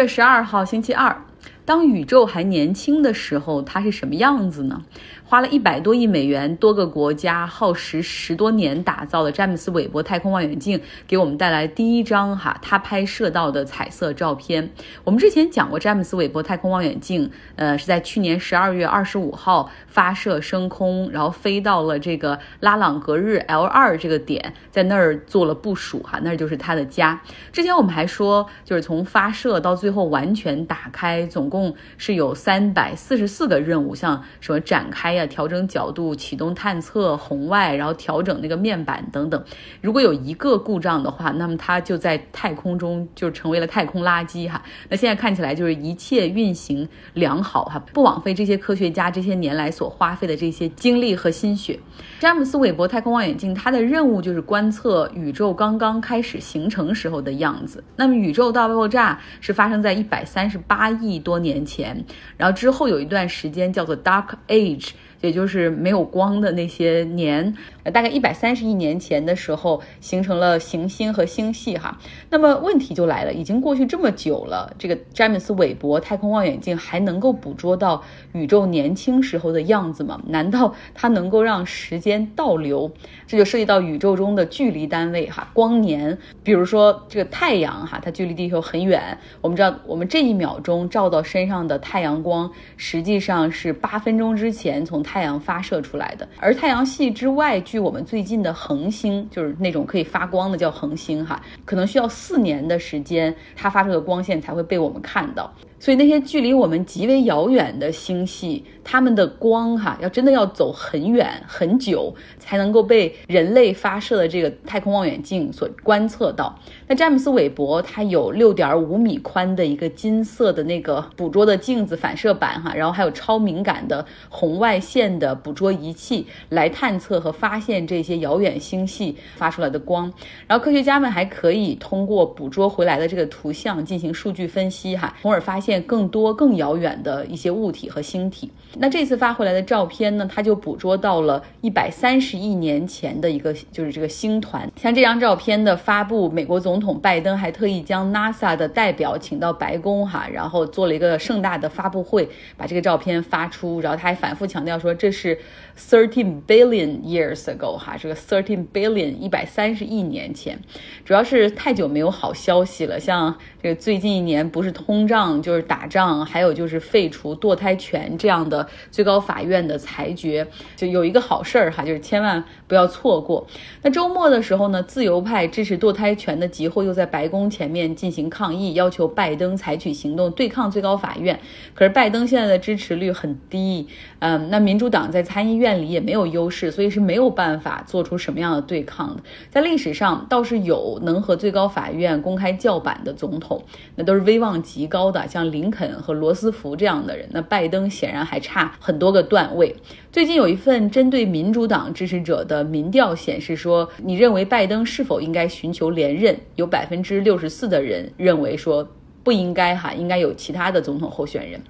月十二号星期二，当宇宙还年轻的时候，它是什么样子呢？花了一百多亿美元，多个国家耗时十多年打造的詹姆斯韦伯太空望远镜，给我们带来第一张哈他拍摄到的彩色照片。我们之前讲过，詹姆斯韦伯太空望远镜，呃，是在去年十二月二十五号发射升空，然后飞到了这个拉朗格日 L 二这个点，在那儿做了部署哈，那就是他的家。之前我们还说，就是从发射到最后完全打开，总共是有三百四十四个任务，像什么展开呀。调整角度、启动探测、红外，然后调整那个面板等等。如果有一个故障的话，那么它就在太空中就成为了太空垃圾哈。那现在看起来就是一切运行良好哈，不枉费这些科学家这些年来所花费的这些精力和心血。詹姆斯韦伯太空望远镜它的任务就是观测宇宙刚刚开始形成时候的样子。那么宇宙大爆炸是发生在一百三十八亿多年前，然后之后有一段时间叫做 Dark Age。也就是没有光的那些年。呃，大概一百三十亿年前的时候，形成了行星和星系哈。那么问题就来了，已经过去这么久了，这个詹姆斯韦伯太空望远镜还能够捕捉到宇宙年轻时候的样子吗？难道它能够让时间倒流？这就涉及到宇宙中的距离单位哈，光年。比如说这个太阳哈，它距离地球很远。我们知道，我们这一秒钟照到身上的太阳光，实际上是八分钟之前从太阳发射出来的。而太阳系之外。距我们最近的恒星，就是那种可以发光的叫恒星哈，可能需要四年的时间，它发出的光线才会被我们看到。所以那些距离我们极为遥远的星系，它们的光哈，要真的要走很远很久，才能够被人类发射的这个太空望远镜所观测到。那詹姆斯韦伯它有六点五米宽的一个金色的那个捕捉的镜子反射板哈，然后还有超敏感的红外线的捕捉仪器来探测和发现这些遥远星系发出来的光。然后科学家们还可以通过捕捉回来的这个图像进行数据分析哈，从而发现。更多更遥远的一些物体和星体。那这次发回来的照片呢？它就捕捉到了一百三十亿年前的一个，就是这个星团。像这张照片的发布，美国总统拜登还特意将 NASA 的代表请到白宫哈，然后做了一个盛大的发布会，把这个照片发出。然后他还反复强调说，这是 thirteen billion years ago 哈，这个 thirteen billion 一百三十亿年前。主要是太久没有好消息了，像这个最近一年不是通胀就是。打仗，还有就是废除堕胎权这样的最高法院的裁决，就有一个好事儿哈，就是千万不要错过。那周末的时候呢，自由派支持堕胎权的集会又在白宫前面进行抗议，要求拜登采取行动对抗最高法院。可是拜登现在的支持率很低，嗯，那民主党在参议院里也没有优势，所以是没有办法做出什么样的对抗的。在历史上倒是有能和最高法院公开叫板的总统，那都是威望极高的，像林肯和罗斯福这样的人。那拜登显然还差很多个段位。最近有一份针对民主党支持者的民调显示说，你认为拜登是否应该寻求连任？有百分之六十四的人认为说不应该哈，应该有其他的总统候选人。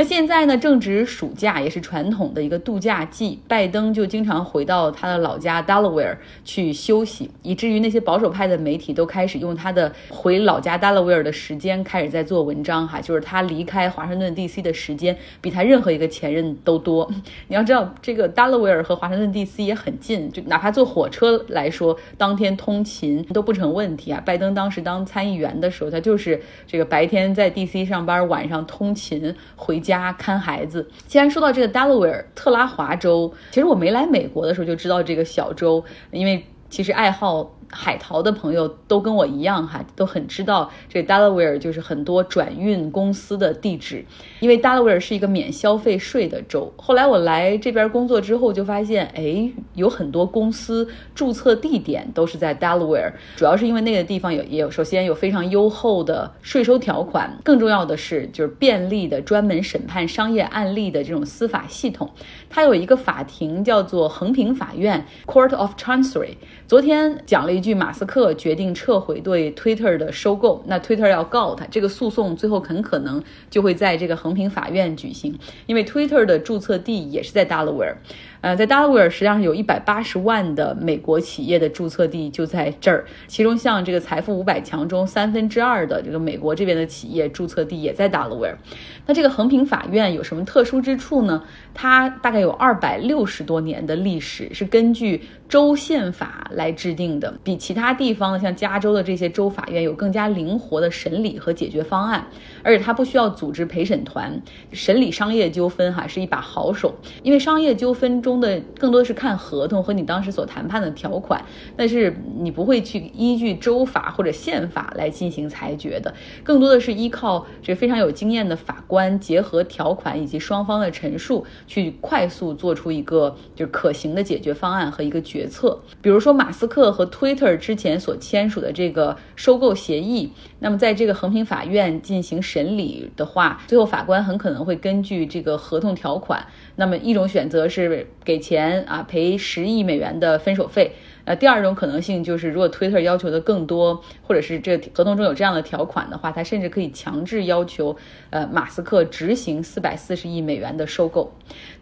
那现在呢，正值暑假，也是传统的一个度假季，拜登就经常回到他的老家 Delaware 去休息，以至于那些保守派的媒体都开始用他的回老家 Delaware 的时间开始在做文章哈，就是他离开华盛顿 DC 的时间比他任何一个前任都多。你要知道，这个 Delaware 和华盛顿 DC 也很近，就哪怕坐火车来说，当天通勤都不成问题啊。拜登当时当参议员的时候，他就是这个白天在 DC 上班，晚上通勤回家。家看孩子。既然说到这个 Delaware 特拉华州，其实我没来美国的时候就知道这个小州，因为其实爱好。海淘的朋友都跟我一样哈，都很知道这 Delaware 就是很多转运公司的地址，因为 Delaware 是一个免消费税的州。后来我来这边工作之后，就发现哎，有很多公司注册地点都是在 Delaware，主要是因为那个地方有也有首先有非常优厚的税收条款，更重要的是就是便利的专门审判商业案例的这种司法系统。它有一个法庭叫做横平法院 （Court of Chancery）。昨天讲了一句，马斯克决定撤回对 Twitter 的收购，那 Twitter 要告他，这个诉讼最后很可能就会在这个横平法院举行，因为 Twitter 的注册地也是在 Delaware。呃，在 Delaware 实际上有一百八十万的美国企业的注册地就在这儿，其中像这个财富五百强中三分之二的这个美国这边的企业注册地也在 Delaware。那这个衡平法院有什么特殊之处呢？它大概有二百六十多年的历史，是根据州宪法来制定的，比其他地方像加州的这些州法院有更加灵活的审理和解决方案，而且它不需要组织陪审团审理商业纠纷，哈，是一把好手。因为商业纠纷中中的更多的是看合同和你当时所谈判的条款，但是你不会去依据州法或者宪法来进行裁决的，更多的是依靠这非常有经验的法官结合条款以及双方的陈述。去快速做出一个就是可行的解决方案和一个决策。比如说，马斯克和 Twitter 之前所签署的这个收购协议，那么在这个横平法院进行审理的话，最后法官很可能会根据这个合同条款，那么一种选择是给钱啊，赔十亿美元的分手费。呃，第二种可能性就是，如果 Twitter 要求的更多，或者是这合同中有这样的条款的话，他甚至可以强制要求，呃，马斯克执行四百四十亿美元的收购。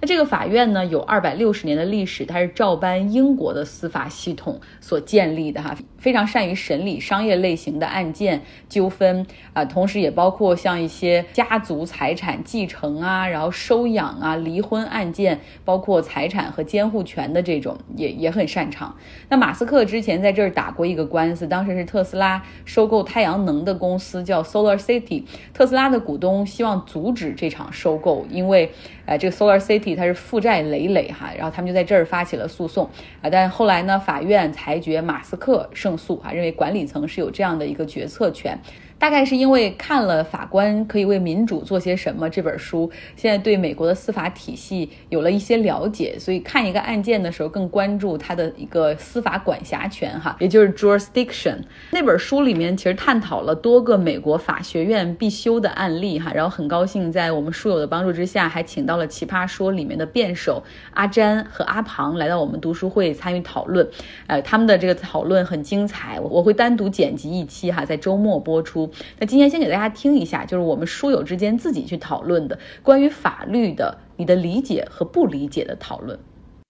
那这个法院呢，有二百六十年的历史，它是照搬英国的司法系统所建立的哈，非常善于审理商业类型的案件纠纷啊，同时也包括像一些家族财产继承啊，然后收养啊、离婚案件，包括财产和监护权的这种，也也很擅长。那马斯克之前在这儿打过一个官司，当时是特斯拉收购太阳能的公司叫 Solar City，特斯拉的股东希望阻止这场收购，因为，呃，这个 Solar City 它是负债累累哈，然后他们就在这儿发起了诉讼啊，但后来呢，法院裁决马斯克胜诉哈，认为管理层是有这样的一个决策权。大概是因为看了《法官可以为民主做些什么》这本书，现在对美国的司法体系有了一些了解，所以看一个案件的时候更关注它的一个司法管辖权，哈，也就是 jurisdiction。那本书里面其实探讨了多个美国法学院必修的案例，哈，然后很高兴在我们书友的帮助之下，还请到了《奇葩说》里面的辩手阿詹和阿庞来到我们读书会参与讨论，呃，他们的这个讨论很精彩，我会单独剪辑一期，哈，在周末播出。那今天先给大家听一下，就是我们书友之间自己去讨论的关于法律的你的理解和不理解的讨论。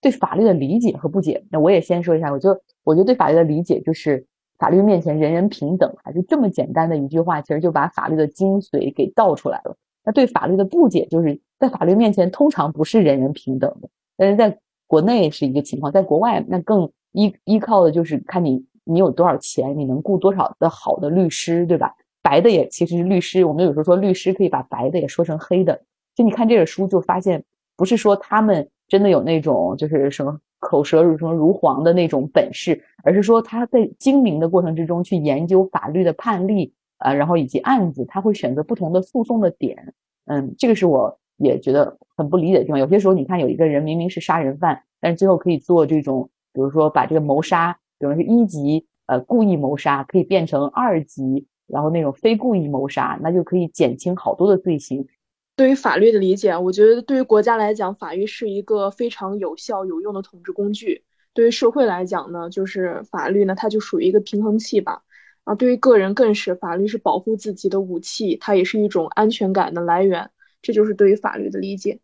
对法律的理解和不解，那我也先说一下。我就我觉得对法律的理解就是法律面前人人平等，还是这么简单的一句话，其实就把法律的精髓给道出来了。那对法律的不解，就是在法律面前通常不是人人平等的。但是在国内是一个情况，在国外那更依依靠的就是看你你有多少钱，你能雇多少的好的律师，对吧？白的也其实是律师，我们有时候说律师可以把白的也说成黑的。就你看这本书，就发现不是说他们真的有那种就是什么口舌如什么如簧的那种本事，而是说他在精明的过程之中去研究法律的判例啊，然后以及案子，他会选择不同的诉讼的点。嗯，这个是我也觉得很不理解的地方。有些时候你看有一个人明明是杀人犯，但是最后可以做这种，比如说把这个谋杀，比如是一级呃故意谋杀，可以变成二级。然后那种非故意谋杀，那就可以减轻好多的罪行。对于法律的理解，我觉得对于国家来讲，法律是一个非常有效有用的统治工具；对于社会来讲呢，就是法律呢，它就属于一个平衡器吧。啊，对于个人更是，法律是保护自己的武器，它也是一种安全感的来源。这就是对于法律的理解。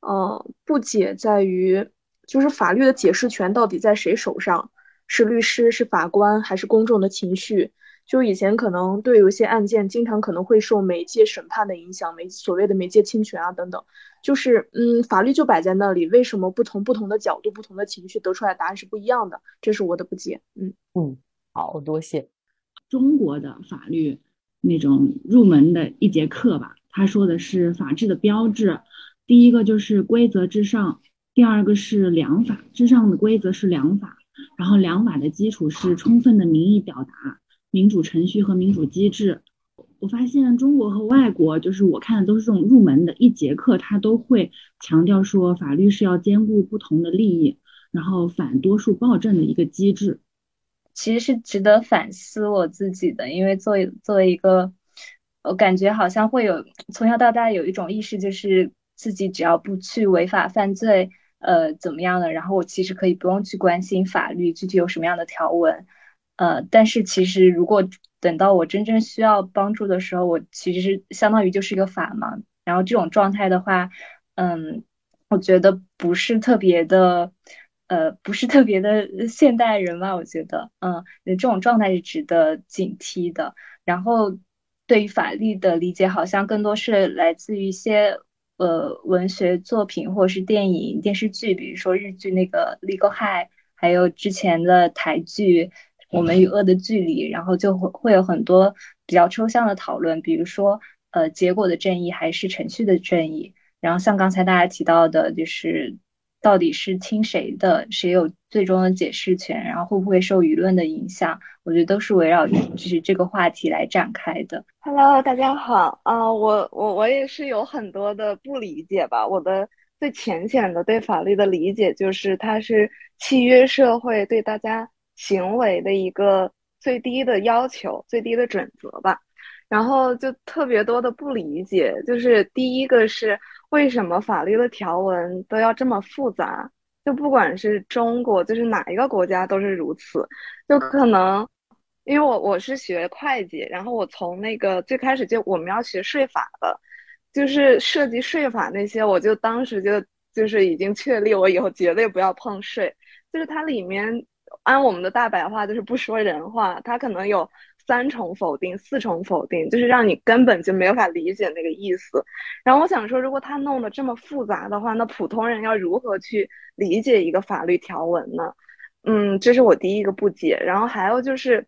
呃，不解在于，就是法律的解释权到底在谁手上？是律师，是法官，还是公众的情绪？就以前可能对有些案件，经常可能会受媒介审判的影响，媒所谓的媒介侵权啊等等，就是嗯，法律就摆在那里，为什么不同不同的角度、不同的情绪得出来答案是不一样的？这是我的不解。嗯嗯，好多谢。中国的法律那种入门的一节课吧，他说的是法治的标志，第一个就是规则至上，第二个是良法，至上的规则是良法，然后良法的基础是充分的民意表达。民主程序和民主机制，我发现中国和外国，就是我看的都是这种入门的一节课，他都会强调说法律是要兼顾不同的利益，然后反多数暴政的一个机制。其实是值得反思我自己的，因为作为作为一个，我感觉好像会有从小到大有一种意识，就是自己只要不去违法犯罪，呃，怎么样的，然后我其实可以不用去关心法律具体有什么样的条文。呃，但是其实如果等到我真正需要帮助的时候，我其实是相当于就是一个法盲。然后这种状态的话，嗯，我觉得不是特别的，呃，不是特别的现代人吧？我觉得，嗯，这种状态是值得警惕的。然后，对于法律的理解，好像更多是来自于一些呃文学作品或者是电影、电视剧，比如说日剧那个《Legal High》，还有之前的台剧《我们与恶的距离》，然后就会会有很多比较抽象的讨论，比如说呃结果的正义还是程序的正义。然后像刚才大家提到的，就是到底是听谁的，谁有最终的解释权，然后会不会受舆论的影响，我觉得都是围绕就是这个话题来展开的。Hello，大家好啊，我我我也是有很多的不理解吧。我的最浅显的对法律的理解就是，它是契约社会对大家行为的一个最低的要求、最低的准则吧。然后就特别多的不理解，就是第一个是。为什么法律的条文都要这么复杂？就不管是中国，就是哪一个国家都是如此。就可能，因为我我是学会计，然后我从那个最开始就我们要学税法的，就是涉及税法那些，我就当时就就是已经确立，我以后绝对不要碰税。就是它里面按我们的大白话，就是不说人话，它可能有。三重否定，四重否定，就是让你根本就没有法理解那个意思。然后我想说，如果他弄得这么复杂的话，那普通人要如何去理解一个法律条文呢？嗯，这是我第一个不解。然后还有就是，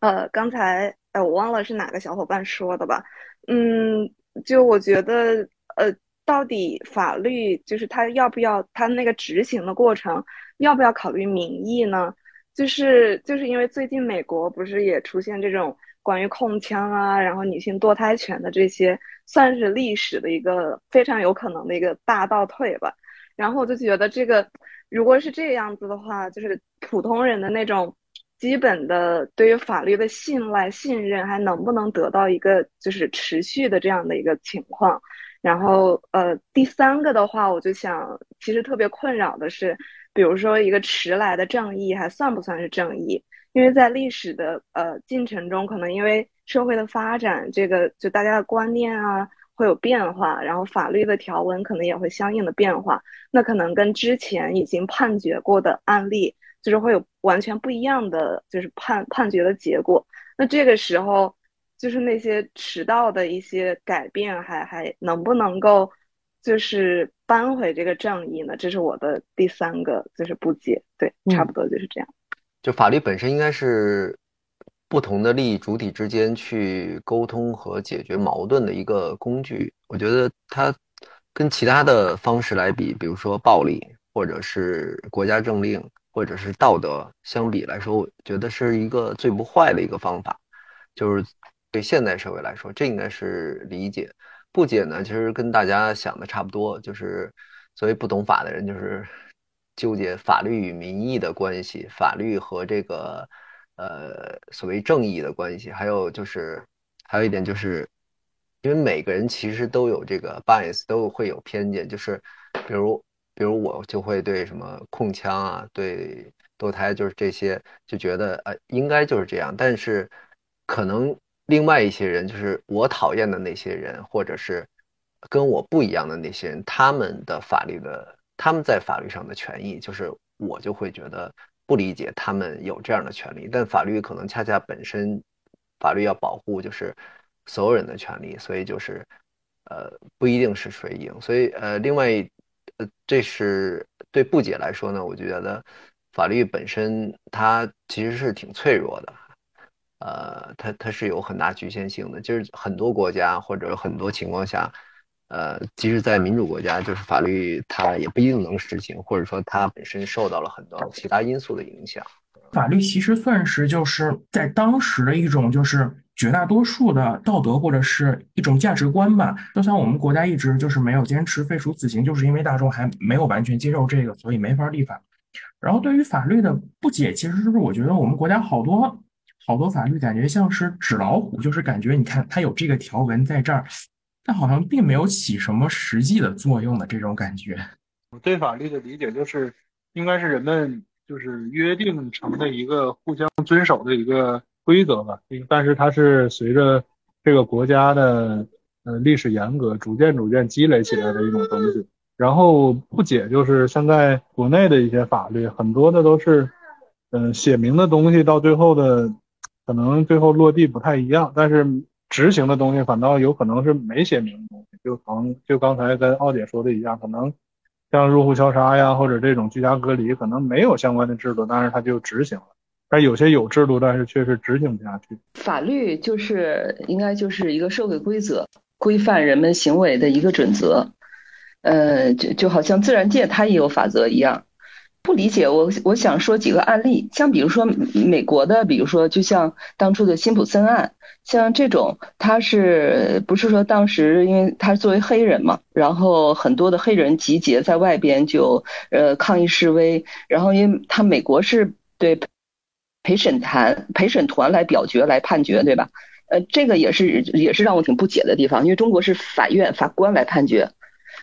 呃，刚才呃我忘了是哪个小伙伴说的吧？嗯，就我觉得，呃，到底法律就是他要不要他那个执行的过程要不要考虑民意呢？就是就是因为最近美国不是也出现这种关于控枪啊，然后女性堕胎权的这些，算是历史的一个非常有可能的一个大倒退吧。然后我就觉得这个如果是这样子的话，就是普通人的那种基本的对于法律的信赖、信任还能不能得到一个就是持续的这样的一个情况。然后呃，第三个的话，我就想其实特别困扰的是。比如说，一个迟来的正义还算不算是正义？因为在历史的呃进程中，可能因为社会的发展，这个就大家的观念啊会有变化，然后法律的条文可能也会相应的变化。那可能跟之前已经判决过的案例，就是会有完全不一样的就是判判决的结果。那这个时候，就是那些迟到的一些改变，还还能不能够？就是扳回这个正义呢，这是我的第三个就是不解，对，差不多就是这样。就法律本身应该是不同的利益主体之间去沟通和解决矛盾的一个工具。我觉得它跟其他的方式来比，比如说暴力或者是国家政令或者是道德相比来说，我觉得是一个最不坏的一个方法。就是对现代社会来说，这应该是理解。不解呢，其实跟大家想的差不多，就是作为不懂法的人，就是纠结法律与民意的关系，法律和这个呃所谓正义的关系，还有就是还有一点就是，因为每个人其实都有这个 bias，都会有偏见，就是比如比如我就会对什么控枪啊，对堕胎就是这些，就觉得呃应该就是这样，但是可能。另外一些人，就是我讨厌的那些人，或者是跟我不一样的那些人，他们的法律的，他们在法律上的权益，就是我就会觉得不理解他们有这样的权利。但法律可能恰恰本身，法律要保护就是所有人的权利，所以就是呃不一定是谁赢。所以呃，另外呃，这是对不解来说呢，我就觉得法律本身它其实是挺脆弱的。呃，它它是有很大局限性的，就是很多国家或者很多情况下，呃，即使在民主国家，就是法律它也不一定能实行，或者说它本身受到了很多其他因素的影响。法律其实算是就是在当时的一种就是绝大多数的道德或者是一种价值观吧。就像我们国家一直就是没有坚持废除死刑，就是因为大众还没有完全接受这个，所以没法立法。然后对于法律的不解，其实是我觉得我们国家好多。好多法律感觉像是纸老虎，就是感觉你看它有这个条文在这儿，但好像并没有起什么实际的作用的这种感觉。我对法律的理解就是，应该是人们就是约定成的一个互相遵守的一个规则吧。但是它是随着这个国家的呃历史严格逐渐逐渐积累起来的一种东西。然后不解就是现在国内的一些法律，很多的都是，嗯，写明的东西到最后的，可能最后落地不太一样，但是执行的东西反倒有可能是没写明的东西，就可能就刚才跟奥姐说的一样，可能像入户消杀呀，或者这种居家隔离，可能没有相关的制度，但是它就执行了。但有些有制度，但是确实执行不下去。法律就是应该就是一个社会规则，规范人们行为的一个准则。呃，就就好像自然界它也有法则一样。不理解我，我想说几个案例，像比如说美国的，比如说就像当初的辛普森案，像这种，他是不是说当时因为他作为黑人嘛，然后很多的黑人集结在外边就呃抗议示威，然后因为他美国是对。陪审团陪审团来表决来判决，对吧？呃，这个也是也是让我挺不解的地方，因为中国是法院法官来判决，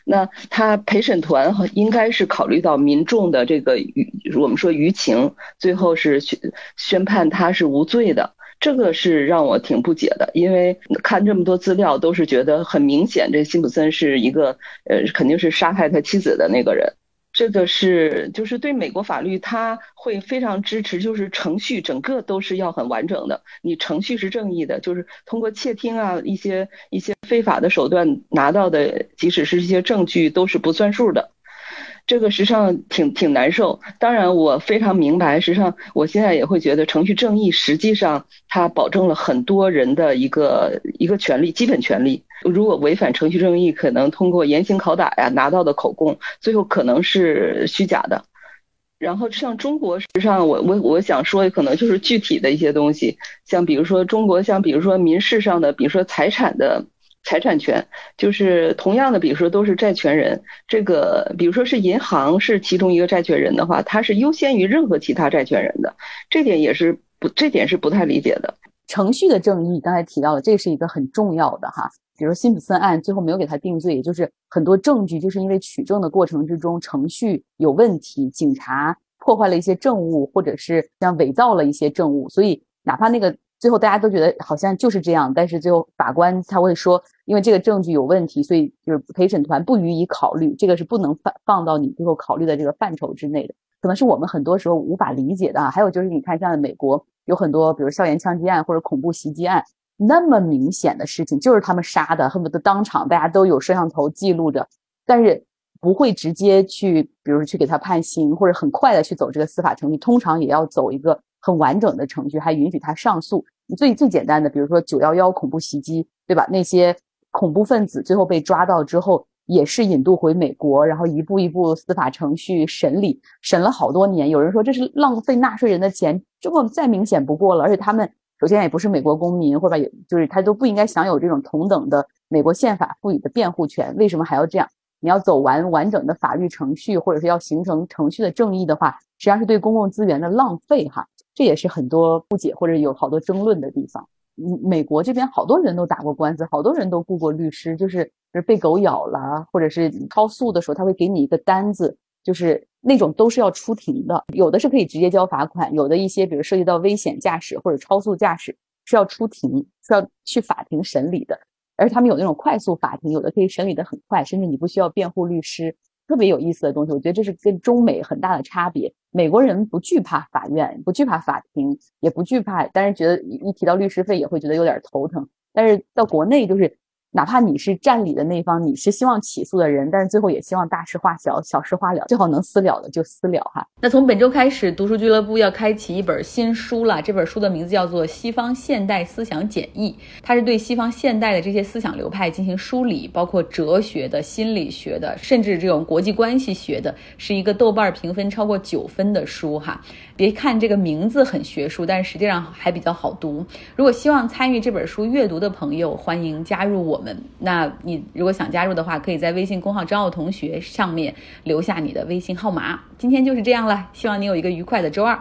那他陪审团应该是考虑到民众的这个舆，我们说舆情，最后是宣宣判他是无罪的，这个是让我挺不解的，因为看这么多资料都是觉得很明显，这辛普森是一个呃肯定是杀害他妻子的那个人。这个是就是对美国法律，他会非常支持，就是程序整个都是要很完整的。你程序是正义的，就是通过窃听啊一些一些非法的手段拿到的，即使是一些证据都是不算数的。这个实际上挺挺难受。当然，我非常明白，实际上我现在也会觉得程序正义实际上它保证了很多人的一个一个权利，基本权利。如果违反程序正义，可能通过严刑拷打呀拿到的口供，最后可能是虚假的。然后像中国，实际上我我我想说的，可能就是具体的一些东西，像比如说中国，像比如说民事上的，比如说财产的。财产权就是同样的，比如说都是债权人，这个比如说是银行是其中一个债权人的话，它是优先于任何其他债权人的，这点也是不，这点是不太理解的。程序的正义刚才提到了，这是一个很重要的哈。比如辛普森案最后没有给他定罪，也就是很多证据就是因为取证的过程之中程序有问题，警察破坏了一些证物，或者是像伪造了一些证物，所以哪怕那个。最后大家都觉得好像就是这样，但是最后法官他会说，因为这个证据有问题，所以就是陪审团不予以考虑，这个是不能放放到你最后考虑的这个范畴之内的，可能是我们很多时候无法理解的啊。还有就是你看，像美国有很多，比如校园枪击案或者恐怖袭击案，那么明显的事情就是他们杀的，恨不得当场大家都有摄像头记录着，但是不会直接去，比如去给他判刑或者很快的去走这个司法程序，通常也要走一个。很完整的程序，还允许他上诉。最最简单的，比如说九幺幺恐怖袭击，对吧？那些恐怖分子最后被抓到之后，也是引渡回美国，然后一步一步司法程序审理，审了好多年。有人说这是浪费纳税人的钱，这么再明显不过了。而且他们首先也不是美国公民，或者也就是他都不应该享有这种同等的美国宪法赋予的辩护权。为什么还要这样？你要走完完整的法律程序，或者是要形成程序的正义的话，实际上是对公共资源的浪费，哈。这也是很多不解或者有好多争论的地方。嗯，美国这边好多人都打过官司，好多人都雇过律师，就是被狗咬了，或者是超速的时候，他会给你一个单子，就是那种都是要出庭的。有的是可以直接交罚款，有的一些比如涉及到危险驾驶或者超速驾驶是要出庭，是要去法庭审理的。而他们有那种快速法庭，有的可以审理的很快，甚至你不需要辩护律师。特别有意思的东西，我觉得这是跟中美很大的差别。美国人不惧怕法院，不惧怕法庭，也不惧怕，但是觉得一提到律师费也会觉得有点头疼。但是到国内就是。哪怕你是占理的那方，你是希望起诉的人，但是最后也希望大事化小，小事化了，最好能私了的就私了哈。那从本周开始，读书俱乐部要开启一本新书了。这本书的名字叫做《西方现代思想简易》，它是对西方现代的这些思想流派进行梳理，包括哲学的、心理学的，甚至这种国际关系学的，是一个豆瓣评分超过九分的书哈。别看这个名字很学术，但是实际上还比较好读。如果希望参与这本书阅读的朋友，欢迎加入我们。那你如果想加入的话，可以在微信公号“张奥同学”上面留下你的微信号码。今天就是这样了，希望你有一个愉快的周二。